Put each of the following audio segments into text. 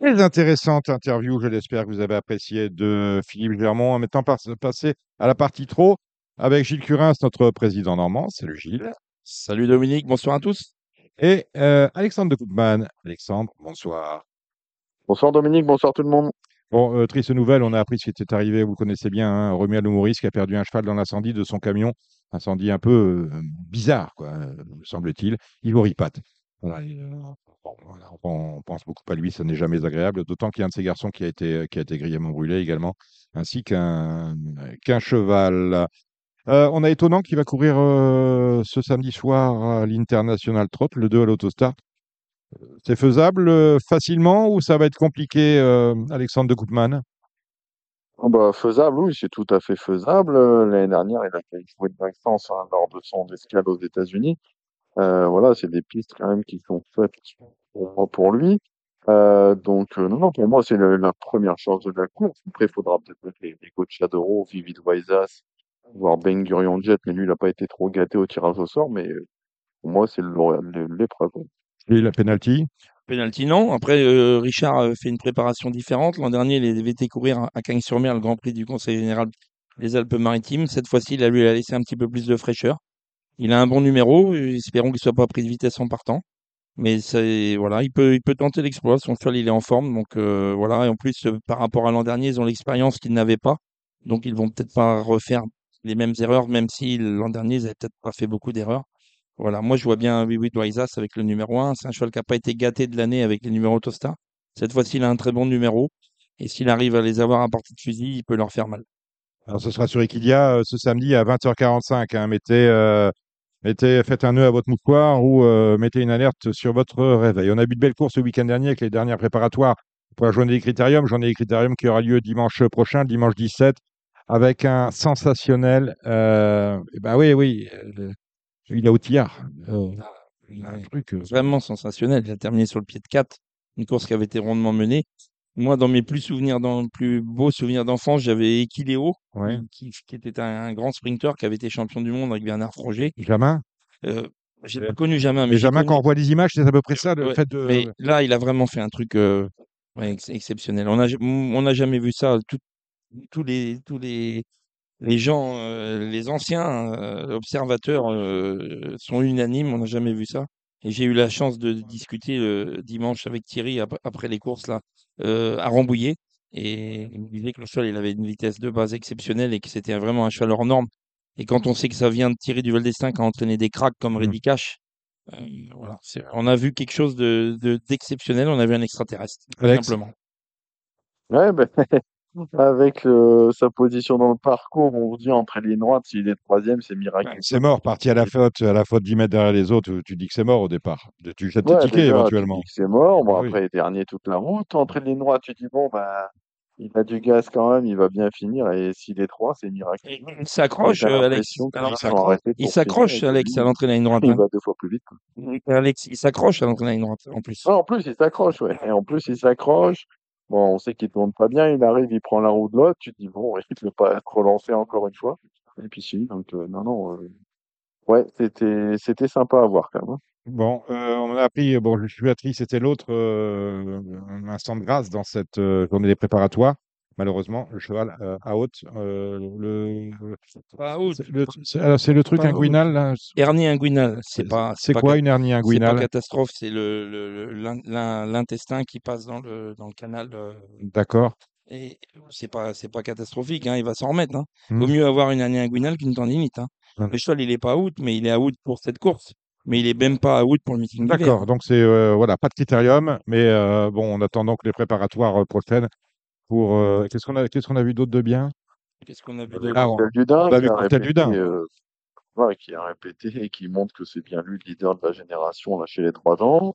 Très intéressante interview, je l'espère que vous avez apprécié, de Philippe Germont. Maintenant, par- passer à la partie trop avec Gilles Curins, notre président normand. Salut Gilles. Salut Dominique, bonsoir à tous. Et euh, Alexandre de Koopman. Alexandre, bonsoir. Bonsoir Dominique, bonsoir tout le monde. Bon, euh, triste nouvelle, on a appris ce qui était arrivé, vous le connaissez bien, hein, Romuald Maurice qui a perdu un cheval dans l'incendie de son camion. Incendie un peu euh, bizarre, quoi, euh, me semble-t-il. Ivo Ripat. Voilà, on, pense beaucoup à lui, ça n'est jamais agréable, d'autant qu'il y a un de ces garçons qui a été, qui a été grièvement brûlé également, ainsi qu'un cheval. Euh, on a étonnant qui va courir euh, ce samedi soir à l'International Trot, le 2 à l'Autostart. C'est faisable euh, facilement ou ça va être compliqué, euh, Alexandre de Koopman? Ah bah, faisable, oui, c'est tout à fait faisable. Euh, L'année dernière, il a fait jouer de hein, lors de son escale aux États-Unis. Euh, voilà, c'est des pistes quand même qui sont faites pour moi, pour lui. Euh, donc, euh, non, non, pour moi, c'est la première chance de la course. Après, il faudra peut-être mettre les, les coachs Chadoro, Vivid Waisas, voire Ben Gurion Jet, mais lui, il n'a pas été trop gâté au tirage au sort, mais euh, pour moi, c'est l'épreuve. Et la penalty? Penalty, non. Après, euh, Richard fait une préparation différente. L'an dernier, il avait été courir à- Cagnes-sur-Mer, le Grand Prix du Conseil général des Alpes-Maritimes. Cette fois-ci, il a lui a laissé un petit peu plus de fraîcheur. Il a un bon numéro. Espérons qu'il soit pas pris de vitesse en partant. Mais c'est voilà, il peut, il peut tenter l'exploit. Son cheval, il est en forme. Donc euh, voilà. Et en plus, euh, par rapport à l'an dernier, ils ont l'expérience qu'ils n'avaient pas. Donc ils vont peut-être pas refaire les mêmes erreurs, même si l'an dernier, ils avaient peut-être pas fait beaucoup d'erreurs. Voilà, moi je vois bien Oui Oui Doisas avec le numéro 1. C'est un cheval qui n'a pas été gâté de l'année avec les numéros Tosta. Cette fois-ci, il a un très bon numéro. Et s'il arrive à les avoir à partie de fusil, il peut leur faire mal. Alors, ce sera sur Equidia euh, ce samedi à 20h45. hein. Mettez, euh, mettez, faites un nœud à votre mouchoir ou euh, mettez une alerte sur votre réveil. On a eu de belles courses le week-end dernier avec les dernières préparatoires pour la journée des critériums. Journée des critériums qui aura lieu dimanche prochain, dimanche 17, avec un sensationnel. Euh, eh ben oui, oui. euh, le- il a outillard. Un truc. Vraiment sensationnel. Il a terminé sur le pied de 4. Une course qui avait été rondement menée. Moi, dans mes plus souvenirs, dans plus beaux souvenirs d'enfance, j'avais Equileo, ouais. qui, qui était un, un grand sprinter qui avait été champion du monde avec Bernard Froger. Jamin. Euh, j'ai pas connu Jamin, mais Mais Jamin, connu- quand on voit les images, c'est à peu près ça, le Ouais, fait de. Mais là, il a vraiment fait un truc euh, ouais, ex- exceptionnel. On a, on n'a jamais vu ça. Tout- tous les, tous les, les gens, euh, les anciens euh, observateurs sont unanimes. On n'a jamais vu ça. Et j'ai eu la chance de discuter le dimanche avec Thierry ap- après les courses là à Rambouillet. Et il me disait que le cheval, il avait une vitesse de base exceptionnelle et que c'était vraiment un cheval hors norme. Et quand on sait que ça vient de Thierry Duval d'Estaing qui a entraîné des cracks comme Mm. Reddy Cash, euh, voilà, on a vu quelque chose de, de- d'exceptionnel. On a vu un extraterrestre, tout Alex simplement. Ouais, ben, avec euh, sa position dans le parcours, on se dit entre les droites, s'il est troisième, c'est miraculeux. C'est mort, parti à la faute, à la faute 10 mètres derrière les autres, tu dis que c'est mort au départ. Tu jettes tes Ouais, tickets déjà, éventuellement. c'est mort. Bon, oui. après, dernier toute la route. Entre les droites, tu dis, bon, bah, il a du gaz quand même, il va bien finir. Et s'il est trois, c'est miraculeux. Et Il s'accroche, euh, Alex. il s'accroche, Alex, à l'entraîne à une droite. il hein. va deux fois plus vite. quoi. Alex, il s'accroche à l'entraîne à une droite, en plus. Ah, en plus, il s'accroche, ouais. Et en plus, il s'accroche. Bon, on sait qu'il tourne pas bien. Il arrive, il prend la roue de l'autre. Tu te dis, bon, il ne peut pas être relancé encore une fois. Et puis, si. Donc, euh, non, non. euh, Ouais, c'était, c'était sympa à voir quand même. Bon, euh, on a appris, bon, je suis triste, c'était l'autre euh, instant de grâce dans cette euh, journée des préparatoires. Malheureusement, le cheval euh, à haute. euh, le, Pas out. c'est le, c'est- alors, c'est le truc Pas inguinal, là. Hernie inguinale, c'est C'est pas. c'est pas quoi une hernie C'est pas inguinale? catastrophe, c'est le, le- le- l'in- l'in- l'intestin qui passe dans le, dans le canal. euh, D'accord. et c'est pas, c'est pas catastrophique, hein, il va s'en remettre. Hein. Hmm. Vaut mieux avoir une hernie inguinale qu'une tendinite. Hein. Hmm. Le cheval, il est pas out, mais il est out pour cette course. Mais il est même pas out pour le meeting d'hiver. D'accord, donc c'est euh, voilà, pas de critérium, mais euh, bon, on attend donc les préparatoires euh, prochaines pour. euh, qu'est-ce qu'on a, qu'est-ce qu'on a vu d'autre de bien? Qu'est-ce qu'on a vu de Ah, On a qui vu a Cocktail du répété, Dain. euh, ouais, qui a répété et qui montre que c'est bien lui le leader de la génération là, chez les trois ans.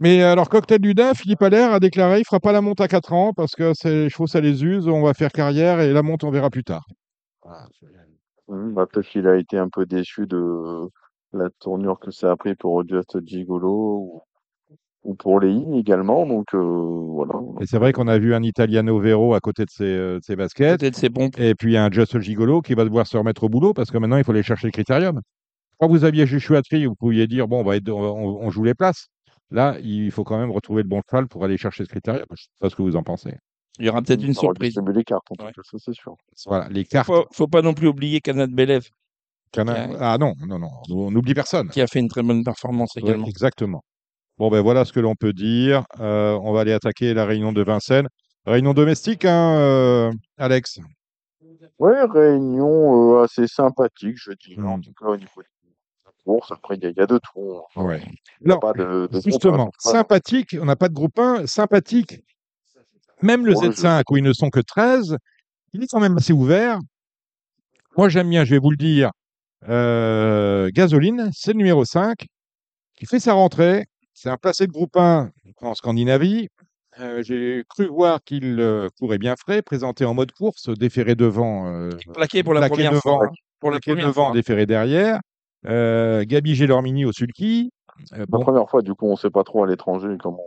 Mais alors, Cocktail du Dain, Philippe Allaire a déclaré il fera pas la monte à 4 ans parce que c'est- les chevaux, ça les use, on va faire carrière et la monte, on verra plus tard. Hum, bah, peut-être qu'il a été un peu déçu de la tournure que ça a pris pour Just Gigolo ou, ou pour Leï également. Donc euh, voilà. Et c'est vrai qu'on a vu un Italiano Vero à côté de ses, euh, de ses baskets, Peut-être ses pompes. et puis un Just Gigolo qui va devoir se remettre au boulot parce que maintenant, il faut aller chercher le critérium. Quand vous aviez Joshua Tree, vous pouviez dire bon, on, va être, on, joue les places. Là, il faut quand même retrouver le bon cheval pour aller chercher ce critère. Je sais pas ce que vous en pensez. Il y aura peut-être une surprise. les cartes, en tout Ouais. cas, ça c'est sûr. Voilà, les cartes. Faut, faut pas non plus oublier Kanat Belev Cana- qui a- Ah non, non, non, on n'oublie personne. qui a fait une très bonne performance Ouais, également. exactement. Bon, ben voilà ce que l'on peut dire. Euh, on va aller attaquer la réunion de Vincennes. Réunion domestique, hein, euh, Alex? Ouais, réunion euh, assez sympathique, je dirais, en Hmm. tout cas au niveau de la course. Après, il y, a- il y a de tout. hein. Ouais. Il y a Non, pas de, de justement, sympathique, on n'a pas de groupe 1, sympathique. Même le Ouais, Z5, où ils ne sont que 13, il est quand même assez ouvert. Moi, j'aime bien, je vais vous le dire, euh, Gasoline, c'est le numéro 5, qui fait sa rentrée. C'est un placé de groupe 1 en Scandinavie. Euh, J'ai cru voir qu'il euh, courait bien frais, présenté en mode course, déféré devant, euh, Plaqué pour la plaqué première devant, fois. Pour la première devant, fois. déféré derrière. Euh, Gabi Gélormini au sulky. Euh, La bon, première fois, du coup, on ne sait pas trop à l'étranger comment.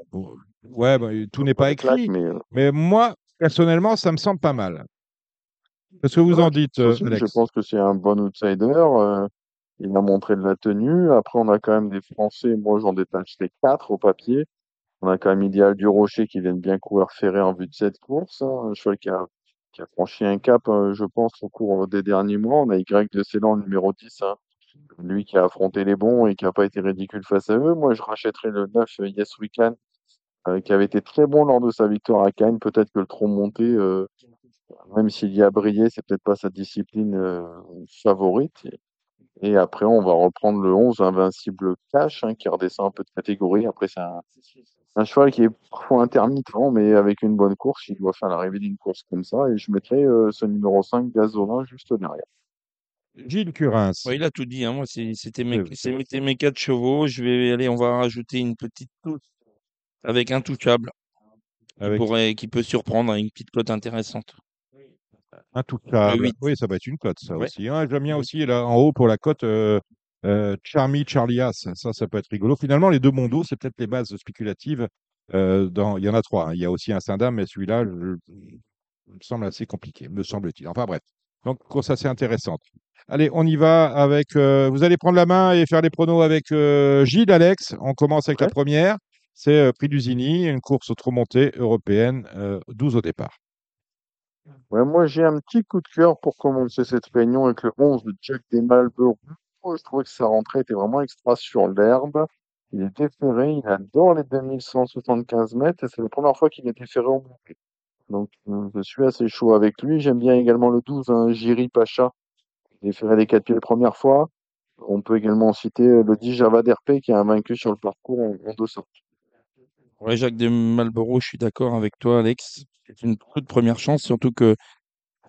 ouais, bah, tout n'est pas claque, écrit. mais Mais moi, personnellement, ça me semble pas mal. Qu'est-ce que vous en dites, euh, aussi, je Alex? pense que c'est un bon outsider. euh, il a montré de la tenue. Après, on a quand même des Français. Moi, j'en détache les quatre au papier. On a quand même Idéal du Rocher qui viennent bien courir ferré en vue de cette course. hein. Un cheval qui a, qui a franchi un cap, euh, je pense, au cours des derniers mois. On a Y de Ceylan, le numéro 10, hein. lui qui a affronté les bons et qui n'a pas été ridicule face à eux. Moi, je rachèterais le 9 euh, Yes We Can, euh, qui avait été très bon lors de sa victoire à Cannes. Peut-être que le tronc monté, euh, même s'il y a brillé, c'est peut-être pas sa discipline euh, favorite. Et, et après, on va reprendre le 11 Invincible Cash, hein, qui redescend un peu de catégorie. Après, c'est un, un cheval qui est parfois intermittent, mais avec une bonne course, il doit faire l'arrivée d'une course comme ça. Et je mettrais euh, ce numéro 5 Gasolin juste derrière. Gilles Curins. Ouais, il a tout dit. hein. Moi, c'est- c'était mes, c'est- c'était mes quatre chevaux. Je vais aller, on va rajouter une petite touche avec un touchable qui, Avec pourrait, qui peut surprendre à une petite cote intéressante. Huit. Oui, ça va être une cote, ça Ouais. aussi. hein. J'aime bien aussi là en haut pour la cote euh, euh, Charmy Charlias. Ça, ça peut être rigolo. Finalement, les deux mondos, c'est peut-être les bases spéculatives. euh, dans... Il y en a trois. hein. Il y a aussi un Saint-Dame, mais celui-là, me semble assez compliqué, me semble-t-il. Enfin bref. Donc, course assez intéressante. Allez, on y va avec. euh, vous allez prendre la main et faire les pronos avec euh, Gilles, Alex. On commence avec la première. C'est Prix d'Usigny, une course trop montée européenne, euh, 12 au départ. Ouais, moi, j'ai un petit coup de cœur pour commencer cette réunion avec le 11 de Jack des. Je trouvais que sa rentrée était vraiment extra sur l'herbe. Il est déféré, il adore les 2175 mètres et c'est la première fois qu'il est déféré au monté. Donc, euh, je suis assez chaud avec lui. J'aime bien également le 12, hein, Jiri Pacha, déféré des quatre pieds la première fois. On peut également citer euh, le 10 Javad RP qui a vaincu sur le parcours en, en 200. Ouais, Jacques de Malboro, je suis d'accord avec toi, Alex. C'est une toute première chance, surtout que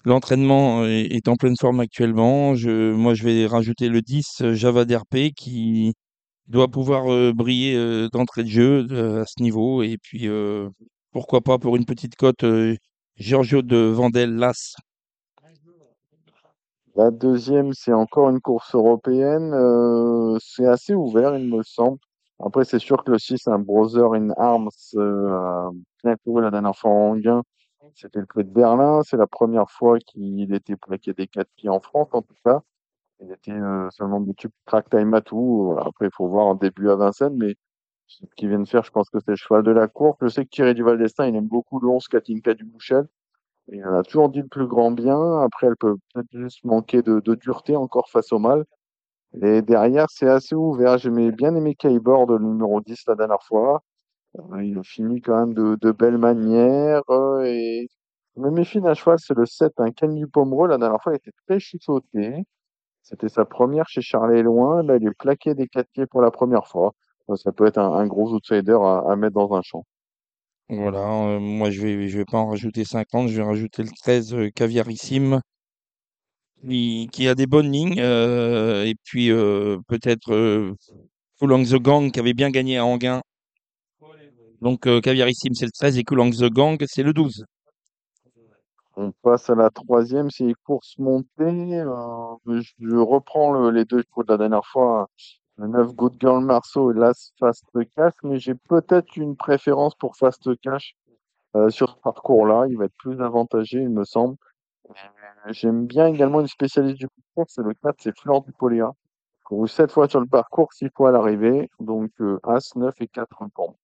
l'entraînement est, est en pleine forme actuellement. Je, moi, je vais rajouter le 10 euh, Java DRP qui doit pouvoir euh, briller euh, d'entrée de jeu euh, à ce niveau. Et puis, euh, pourquoi pas pour une petite cote, euh, Giorgio de Vandel. La deuxième, c'est encore une course européenne. euh, c'est assez ouvert, il me semble. Après, c'est sûr que le 6, un Brother in Arms, euh, bien couru la dernière fois en gain. C'était le prix de Berlin. C'est la première fois qu'il était plaqué des quatre pieds en France, en tout cas. Il était euh, seulement tube track time à tout. Après, il faut voir en début à Vincennes, mais ce qu'il vient de faire, je pense que c'est le cheval de la course. Je sais que Thierry Duval d'Estaing, il aime beaucoup le 11 Katinka du Bouchel. Elle a toujours dit le plus grand bien. Après, elle peut peut-être juste manquer de, de dureté encore face au mal. Et derrière, c'est assez ouvert. J'aimais bien aimé Keyboard, le numéro 10 la dernière fois. Euh, il a fini quand même de, de belle manière. euh, et je me méfie d'un cheval, c'est le 7, un Kenny Pomereux. La dernière fois, il était très chuchoté. C'était sa première chez Charlet Loin. Là, il est plaqué des quatre pieds pour la première fois. Euh, Ça peut être un, gros outsider à, à mettre dans un champ. Voilà, moi, je vais, vais pas en rajouter 50. Je vais rajouter le 13 euh, Caviarissime qui, a des bonnes lignes. euh, et puis, euh, peut-être euh, the Gang qui avait bien gagné à Anguin. Donc, euh, Caviarissime, c'est le 13 et Coulong the Gang, c'est le 12. On passe à la troisième, c'est les courses montées. Euh, je, reprends le- les deux chevaux de la dernière fois, le 9 Good Girl Marceau et l'As Fast Cash, mais j'ai peut-être une préférence pour Fast Cash sur ce parcours-là. Il va être plus avantagé, il me semble. Euh, J'aime bien également une spécialiste du concours, c'est le 4, c'est Fleur du Poléa. couru 7 fois sur le parcours, 6 fois à l'arrivée. Donc, euh, As, 9 et 4 pour moi.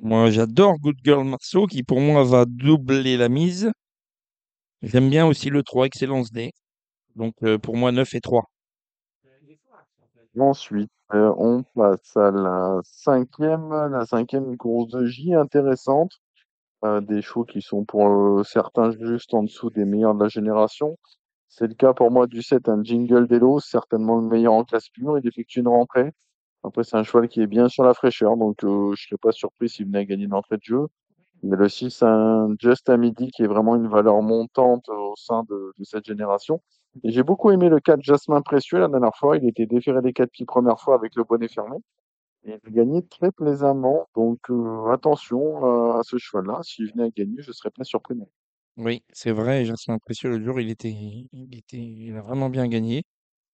Moi, j'adore Good Girl Marceau, qui pour moi va doubler la mise. J'aime bien aussi le 3, Excellence D. Donc, euh, pour moi, 9 et 3. Ensuite, euh, on passe à la cinquième, la cinquième course de J, intéressante. Euh, des chevaux qui sont pour euh, certains juste en dessous des meilleurs de la génération. C'est le cas pour moi du 7, un Jingle Delo, certainement le meilleur en classe pure. Il effectue une rentrée. Après, c'est un cheval qui est bien sur la fraîcheur, donc euh, je serais pas surpris s'il venait à gagner une entrée de jeu. Mais le 6, un Just à midi qui est vraiment une valeur montante au sein de, de cette génération. Et j'ai beaucoup aimé le 4 Jasmin Précieux la dernière fois. Il était déféré des 4 pieds première fois avec le bonnet fermé. Il a gagné très plaisamment. Donc euh, attention à ce cheval-là. S'il venait à gagner, je serais pas surpris. Oui, c'est vrai, Jasmin Précieux, le jour, il était, il était, il a vraiment bien gagné.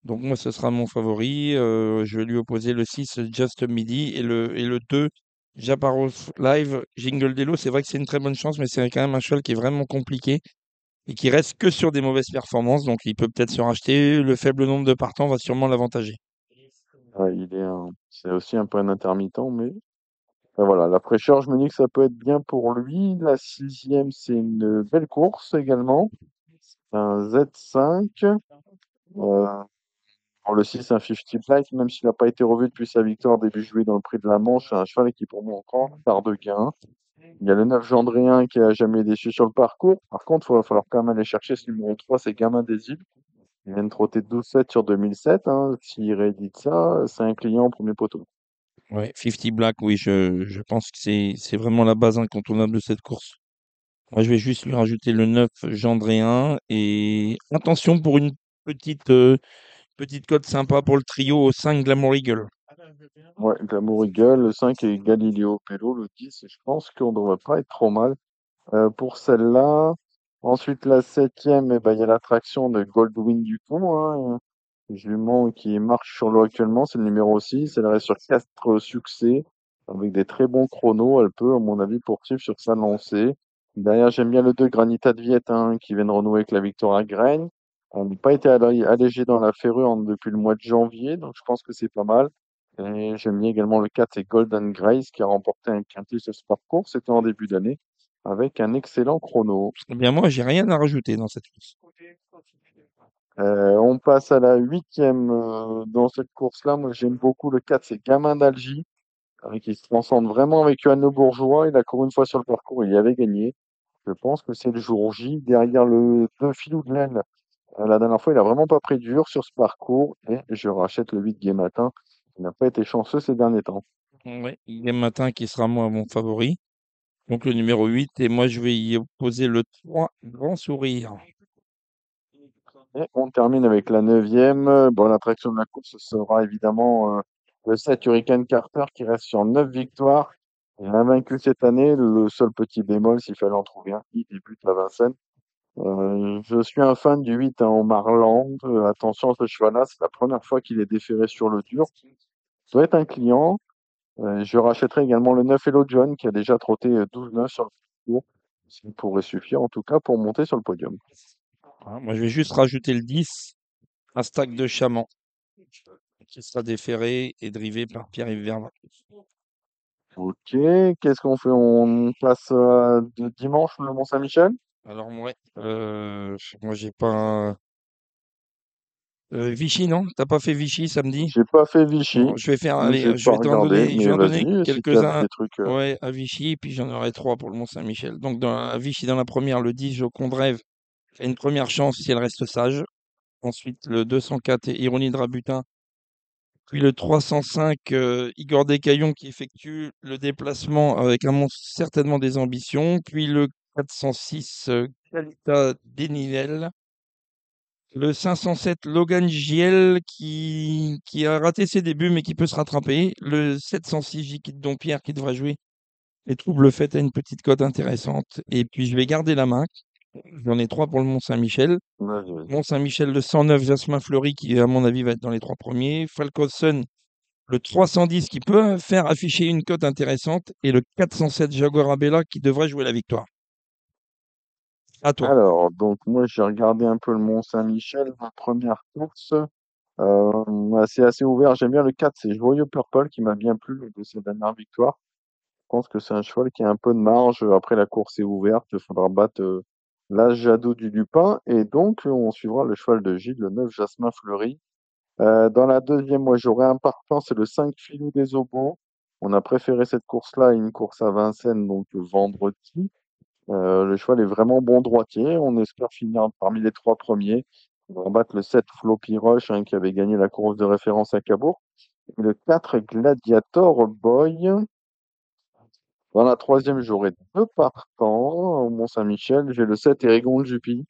Donc, moi, ce sera mon favori. Euh, je vais lui opposer le 6, Just Midi, et le, et le 2, Japaros Live, Jingle Delo. C'est vrai que c'est une très bonne chance, mais c'est quand même un cheval qui est vraiment compliqué et qui reste que sur des mauvaises performances. Donc, il peut peut-être se racheter. Le faible nombre de partants va sûrement l'avantager. Il est c'est aussi un peu un intermittent, mais voilà, la fraîcheur, je me dis que ça peut être bien pour lui. La sixième, c'est une belle course également. C'est un Z5. Euh, le 6, un 50 Black, même s'il n'a pas été revu depuis sa victoire début juillet dans le prix de la Manche, c'est un cheval qui pour moi encore tard de gain. Il y a le 9 Gendréen qui a jamais déçu sur le parcours. Par contre, il va falloir quand même aller chercher ce numéro 3, c'est Gamin des Îles. Il vient de trotter 12-7 sur 2007. Hein. S'il réédite ça, c'est un client au premier poteau. Ouais, 50 Black, oui, je, je pense que c'est, c'est vraiment la base incontournable de cette course. Moi, je vais juste lui rajouter le 9 Gendréen et attention pour une petite, euh, petite cote sympa pour le trio au 5 Glamour Eagle. Ouais, Glamour Eagle, le 5 est Galileo Pello, le 10, et je pense qu'on ne devrait pas être trop mal euh, pour celle-là. Ensuite, la septième, eh ben, il y a l'attraction de Goldwyn Dupont, hein, un jument qui marche sur l'eau actuellement, c'est le numéro 6. Elle reste sur quatre succès, avec des très bons chronos. Elle peut, à mon avis, poursuivre sur sa lancée. Derrière, j'aime bien le 2 Granita de Viette, hein, qui vient de renouer avec la victoire à Graines. Elle n'a pas été allé- allégée dans la ferrure en- depuis le mois de janvier, donc je pense que c'est pas mal. J'aime bien également le 4, c'est Golden Grace, qui a remporté un quintet sur ce parcours. C'était en début d'année, avec un excellent chrono. Eh bien, moi, j'ai rien à rajouter dans cette course. Euh, on passe à la huitième euh, dans cette course-là. Moi, j'aime beaucoup le 4, c'est Gamin d'Algie, euh, qui se transcende vraiment avec Johan Le Bourgeois. Il a couru une fois sur le parcours, il y avait gagné. Je pense que c'est le jour J. Derrière le 2 Filou de Laine, euh, la dernière fois, il a vraiment pas pris dur sur ce parcours. Et je rachète le 8 Gai Matin. Il n'a pas été chanceux ces derniers temps. Il est matin qui sera moi mon favori. Donc le numéro 8 et moi je vais y opposer le 3 Grand Sourire. On termine avec la neuvième. Bon, l'attraction de la course sera évidemment euh, le 7 Hurricane Carter qui reste sur 9 victoires. Il a vaincu cette année. Le seul petit bémol, s'il fallait en trouver un, il débute à Vincennes. Euh, je suis un fan du 8 hein, Omar Land. Euh, attention à ce cheval-là, c'est la première fois qu'il est déféré sur le dur. Ça doit être un client. Euh, je rachèterai également le 9 Hello John qui a déjà trotté euh, 12-9 sur le parcours. Ça pourrait suffire en tout cas pour monter sur le podium. Moi je vais juste rajouter le 10, un stack de chaman qui sera déféré et drivé par Pierre-Yves. Ok, qu'est-ce qu'on fait? On passe euh, de dimanche le Mont-Saint-Michel? Alors moi, euh, moi j'ai pas euh, Vichy non? T'as pas fait Vichy samedi? J'ai pas fait Vichy, Bon, je vais faire allez, je vais t'en donner, si quelques-uns euh, ouais, à Vichy, puis j'en aurai trois pour le Mont-Saint-Michel. Donc dans, à Vichy dans la première, le 10, Joconde Rêve, qui a une première chance si elle reste sage. Ensuite, le 204, et Ironie de Rabutin. Puis le 305, euh, Igor Descaillons qui effectue le déplacement avec un monstre certainement des ambitions. Puis le 406, euh, Calita Denilel. Le 507, Logan Giel qui, qui a raté ses débuts mais qui peut se rattraper. Le 706, Jiquit Dompierre qui devrait jouer. Les troubles faits à une petite cote intéressante. Et puis je vais garder la main. J'en ai trois pour le Mont-Saint-Michel. Mont-Saint-Michel, le 109, Jasmin Fleury, qui, à mon avis, va être dans les trois premiers. Falcosun, le 310, qui peut faire afficher une cote intéressante. Et le 407, Jaguar Abella, qui devrait jouer la victoire. Alors, donc moi j'ai regardé un peu le Mont-Saint-Michel, ma première course. Euh, c'est assez ouvert. J'aime bien le 4, c'est Joyeux Purple qui m'a bien plu de ses dernières victoires. Je pense que c'est un cheval qui a un peu de marge. Après, la course est ouverte. Il faudra battre euh, l'As Jadot du Lupin. Et donc, on suivra le cheval de Gilles, le 9 Jasmin Fleury. Euh, dans la deuxième, moi, j'aurais un partant, c'est le 5 Filou des Obos. On a préféré cette course-là à une course à Vincennes, donc vendredi. Euh, le cheval est vraiment bon droitier. On espère finir parmi les trois premiers. On va battre le 7 Floppy Rush, hein, qui avait gagné la course de référence à Cabourg. Le 4 Gladiator Boy. Dans la troisième, j'aurai deux partants au Mont-Saint-Michel. J'ai le 7 Erigon de Jupy.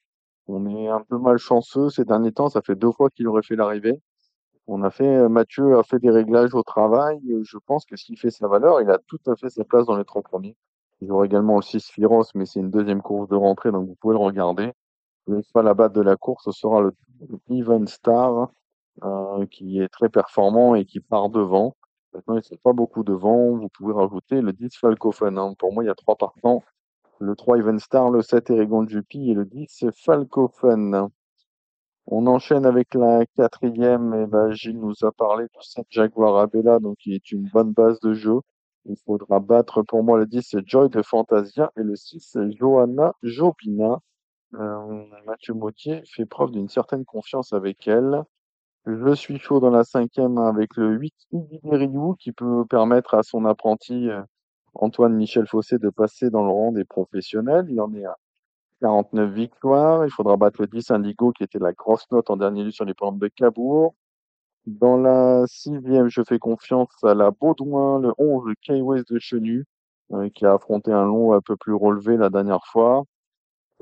On est un peu malchanceux ces derniers temps. Ça fait deux fois qu'il aurait fait l'arrivée. On a fait, Mathieu a fait des réglages au travail. Je pense que s'il fait sa valeur, il a tout à fait sa place dans les trois premiers. J'aurai également aussi Sphiros, mais c'est une deuxième course de rentrée, donc vous pouvez le regarder. Le à battre de la course, sera le Even Star, euh, qui est très performant et qui part devant. Maintenant, il ne fait pas beaucoup devant. Vous pouvez rajouter le 10 Falcofen. Hein. Pour moi, il y a trois partants. Le 3 Even Star, le 7 Erigon Juppy et le 10 Falcofen. On enchaîne avec la quatrième. Et ben, Gilles nous a parlé du 7 Jaguar Abella, donc qui est une bonne base de jeu. Il faudra battre pour moi le 10 Joy de Fantasia et le 6 Johanna Jobina. Euh, Mathieu Mautier fait preuve d'une certaine confiance avec elle. Je suis chaud dans la cinquième avec le 8 Ryu qui peut permettre à son apprenti euh, Antoine Michel Fossé de passer dans le rang des professionnels. Il en est à 49 victoires. Il faudra battre le 10 Indigo qui était la grosse note en dernier lieu sur les plantes de Cabourg. Dans la sixième, je fais confiance à la Baudouin, le 11 K-West de Chenu, euh, qui a affronté un long un peu plus relevé la dernière fois.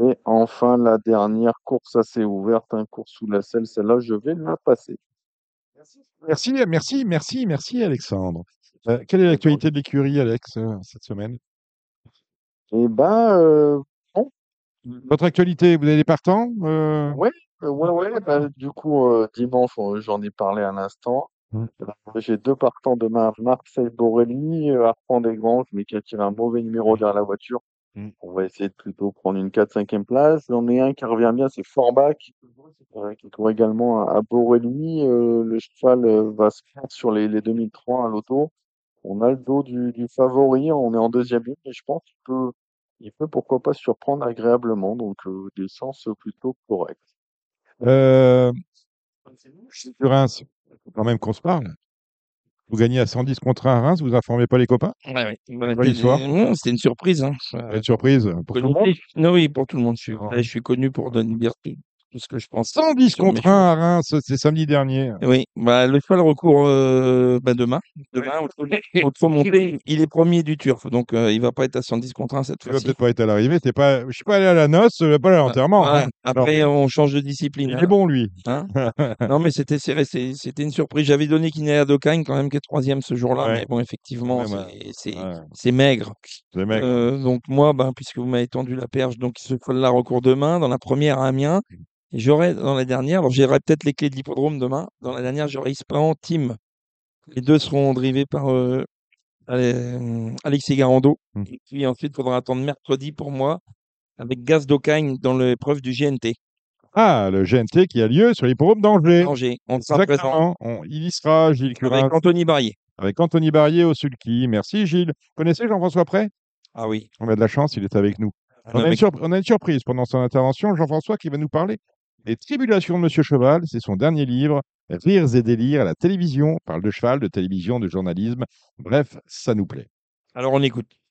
Et enfin, la dernière course assez ouverte, un course sous la selle, celle-là, je vais la passer. Merci, merci, merci, merci Alexandre. Euh, quelle est l'actualité de l'écurie, Alex, euh, cette semaine? Eh ben, euh, bon. Votre actualité, vous avez des partants euh, Oui, ouais, ouais. Bah, du coup, euh, dimanche, on- j'en ai parlé à l'instant. Mm. Euh, J'ai deux partants demain. Marseille Borelli, euh, Arpent des Granges, mais qui a tiré un mauvais numéro derrière la voiture. Mm. On va essayer de plutôt prendre une 4-5e place. J'en ai un qui revient bien, c'est Forbach, euh, qui court également à, à Borelli. Euh, le cheval euh, va se faire sur les, les 2003 à l'auto. On a le dos du, du favori, on est en deuxième ligne et je pense qu'il peut, il peut pourquoi pas surprendre agréablement. Donc euh, des sens plutôt corrects. Euh, Sur Reims, il faut quand même qu'on se parle. Vous gagnez à 110 contre 1 à Reims, vous informez pas les copains? Ouais, ouais. Bonne histoire. non, C'était une surprise. Hein. Être surprise pour tout le monde? Non, oui, pour tout le monde. Je suis, je suis connu pour donner bien tout, ce que je pense. 110 sur mes contre 1 à Reims, c'est samedi dernier. Oui, bah, le cheval recourt euh, bah, demain. Demain, au trop monté, il est premier du turf, donc euh, il va pas être à 110 contre 1 cette Tu vas fois-ci. peut-être pas être à l'arrivée. T'es pas, je suis pas allé à la noce, je vais pas aller à l'enterrement. Ouais, hein. Après, on change de discipline. Il hein. est bon, lui. Hein? Non, mais c'était serré, c'était une surprise. J'avais donné Kinéa Dokagne quand même, qui est troisième ce jour-là, Ouais. mais bon, effectivement, Ouais, bah, c'est- Ouais, maigre. Euh, donc moi, ben, puisque vous m'avez tendu la perche, donc ce cheval-là recourt demain. Dans la première à Amiens, et j'aurai dans la dernière, alors j'aurai peut-être les clés de l'hippodrome demain. Dans la dernière, j'aurai Ispahan Team. Les deux seront drivés par euh, Ale- Alexis Garando. Mm. Et puis ensuite, il faudra attendre mercredi pour moi avec Gaz d'Ocagne dans l'épreuve du GNT. Ah, le GNT qui a lieu sur l'hippodrome d'Angers. Angers. On sera présent. On- il y sera, Gilles Curin, avec Anthony Barrier. avec Anthony Barrier au sulky. Merci, Gilles. Vous connaissez Jean-François Pré Ah oui. On a de la chance, il est avec nous. On Non, a, une mais- surp- on a une surprise pendant son intervention. Jean-François qui va nous parler des tribulations de Monsieur Cheval. C'est son dernier livre, Rires et délires à la télévision. On parle de cheval, de télévision, de journalisme. Bref, ça nous plaît. Alors on écoute.